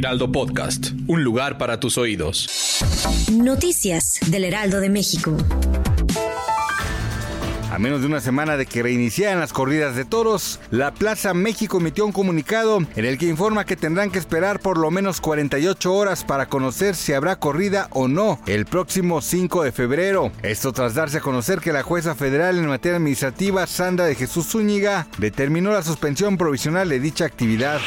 Heraldo Podcast, un lugar para tus oídos. Noticias del Heraldo de México. A menos de una semana de que reiniciaran las corridas de toros, la Plaza México emitió un comunicado en el que informa que tendrán que esperar por lo menos 48 horas para conocer si habrá corrida o no el próximo 5 de febrero. Esto tras darse a conocer que la jueza federal en materia administrativa, Sandra de Jesús Zúñiga, determinó la suspensión provisional de dicha actividad.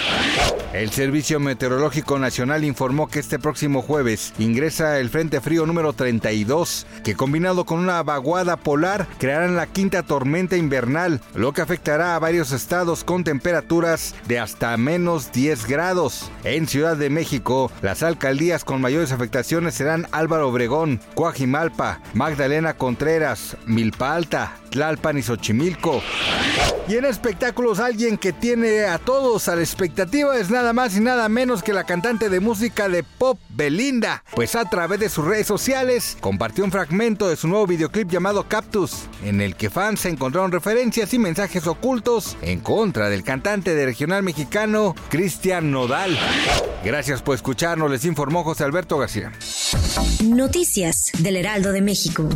El Servicio Meteorológico Nacional informó que este próximo jueves ingresa el Frente Frío número 32, que combinado con una vaguada polar crearán la quinta tormenta invernal, lo que afectará a varios estados con temperaturas de hasta menos 10 grados. En Ciudad de México, las alcaldías con mayores afectaciones serán Álvaro Obregón, Coajimalpa, Magdalena Contreras, Milpa Alta, Tlalpan y Xochimilco. Y en espectáculos, alguien que tiene a todos a la expectativa es nada más y nada menos que la cantante de música de pop Belinda, pues a través de sus redes sociales compartió un fragmento de su nuevo videoclip llamado Cactus, en el que fans encontraron referencias y mensajes ocultos en contra del cantante de regional mexicano Cristian Nodal. Gracias por escucharnos, les informó José Alberto García. Noticias del Heraldo de México.